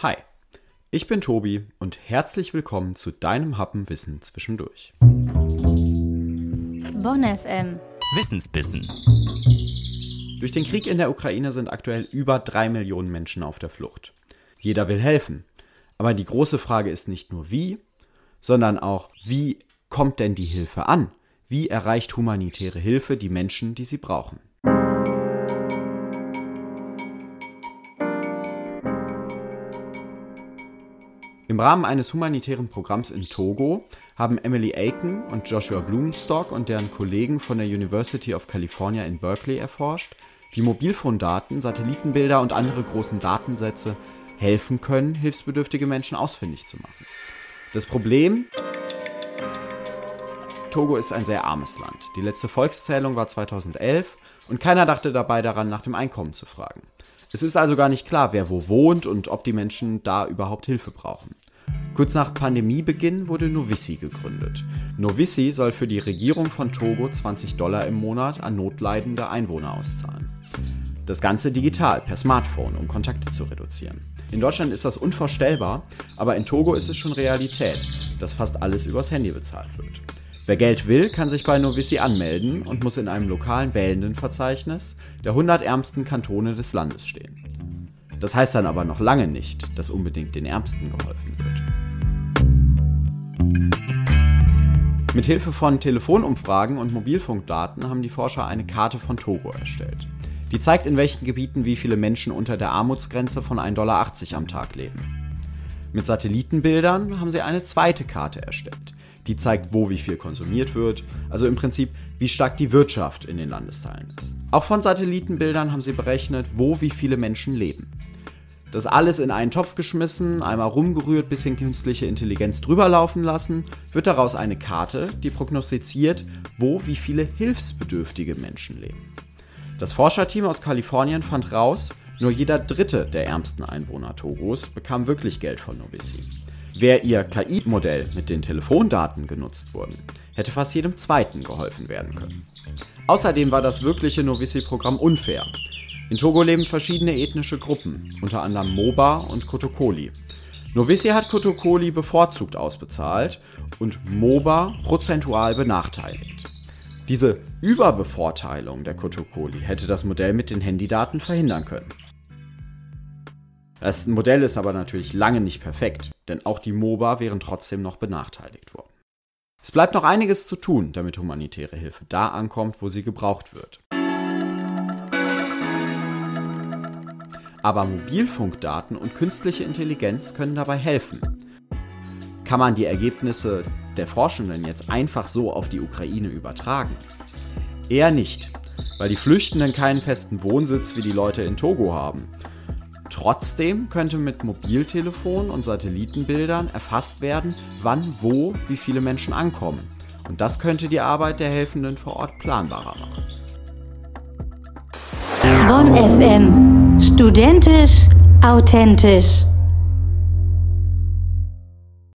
Hi, ich bin Tobi und herzlich willkommen zu deinem Happen Wissen zwischendurch. Bonn FM. Wissensbissen. Durch den Krieg in der Ukraine sind aktuell über drei Millionen Menschen auf der Flucht. Jeder will helfen. Aber die große Frage ist nicht nur wie, sondern auch, wie kommt denn die Hilfe an? Wie erreicht humanitäre Hilfe die Menschen, die sie brauchen? Im Rahmen eines humanitären Programms in Togo haben Emily Aiken und Joshua Blumenstock und deren Kollegen von der University of California in Berkeley erforscht, wie Mobilfondaten, Satellitenbilder und andere großen Datensätze helfen können, hilfsbedürftige Menschen ausfindig zu machen. Das Problem Togo ist ein sehr armes Land. Die letzte Volkszählung war 2011 und keiner dachte dabei daran, nach dem Einkommen zu fragen. Es ist also gar nicht klar, wer wo wohnt und ob die Menschen da überhaupt Hilfe brauchen. Kurz nach Pandemiebeginn wurde Novici gegründet. Novici soll für die Regierung von Togo 20 Dollar im Monat an notleidende Einwohner auszahlen. Das Ganze digital, per Smartphone, um Kontakte zu reduzieren. In Deutschland ist das unvorstellbar, aber in Togo ist es schon Realität, dass fast alles übers Handy bezahlt wird. Wer Geld will, kann sich bei Novici anmelden und muss in einem lokalen Wählendenverzeichnis der 100 ärmsten Kantone des Landes stehen. Das heißt dann aber noch lange nicht, dass unbedingt den Ärmsten geholfen wird. Mit Hilfe von Telefonumfragen und Mobilfunkdaten haben die Forscher eine Karte von Togo erstellt. Die zeigt, in welchen Gebieten wie viele Menschen unter der Armutsgrenze von 1,80 Dollar am Tag leben. Mit Satellitenbildern haben sie eine zweite Karte erstellt. Die zeigt, wo wie viel konsumiert wird, also im Prinzip, wie stark die Wirtschaft in den Landesteilen ist. Auch von Satellitenbildern haben sie berechnet, wo wie viele Menschen leben. Das alles in einen Topf geschmissen, einmal rumgerührt, bisschen künstliche Intelligenz drüber laufen lassen, wird daraus eine Karte, die prognostiziert, wo wie viele hilfsbedürftige Menschen leben. Das Forscherteam aus Kalifornien fand raus, nur jeder dritte der ärmsten Einwohner Togos bekam wirklich Geld von Novici. Wäre ihr KI-Modell mit den Telefondaten genutzt worden, hätte fast jedem Zweiten geholfen werden können. Außerdem war das wirkliche Novici-Programm unfair. In Togo leben verschiedene ethnische Gruppen, unter anderem Moba und Kotokoli. Novici hat Kotokoli bevorzugt ausbezahlt und Moba prozentual benachteiligt. Diese Überbevorteilung der Kotokoli hätte das Modell mit den Handydaten verhindern können. Das Modell ist aber natürlich lange nicht perfekt, denn auch die MOBA wären trotzdem noch benachteiligt worden. Es bleibt noch einiges zu tun, damit humanitäre Hilfe da ankommt, wo sie gebraucht wird. Aber Mobilfunkdaten und künstliche Intelligenz können dabei helfen. Kann man die Ergebnisse der Forschenden jetzt einfach so auf die Ukraine übertragen? Eher nicht, weil die Flüchtenden keinen festen Wohnsitz wie die Leute in Togo haben Trotzdem könnte mit Mobiltelefon und Satellitenbildern erfasst werden, wann, wo, wie viele Menschen ankommen. Und das könnte die Arbeit der Helfenden vor Ort planbarer machen. Bonn FM. Studentisch, authentisch.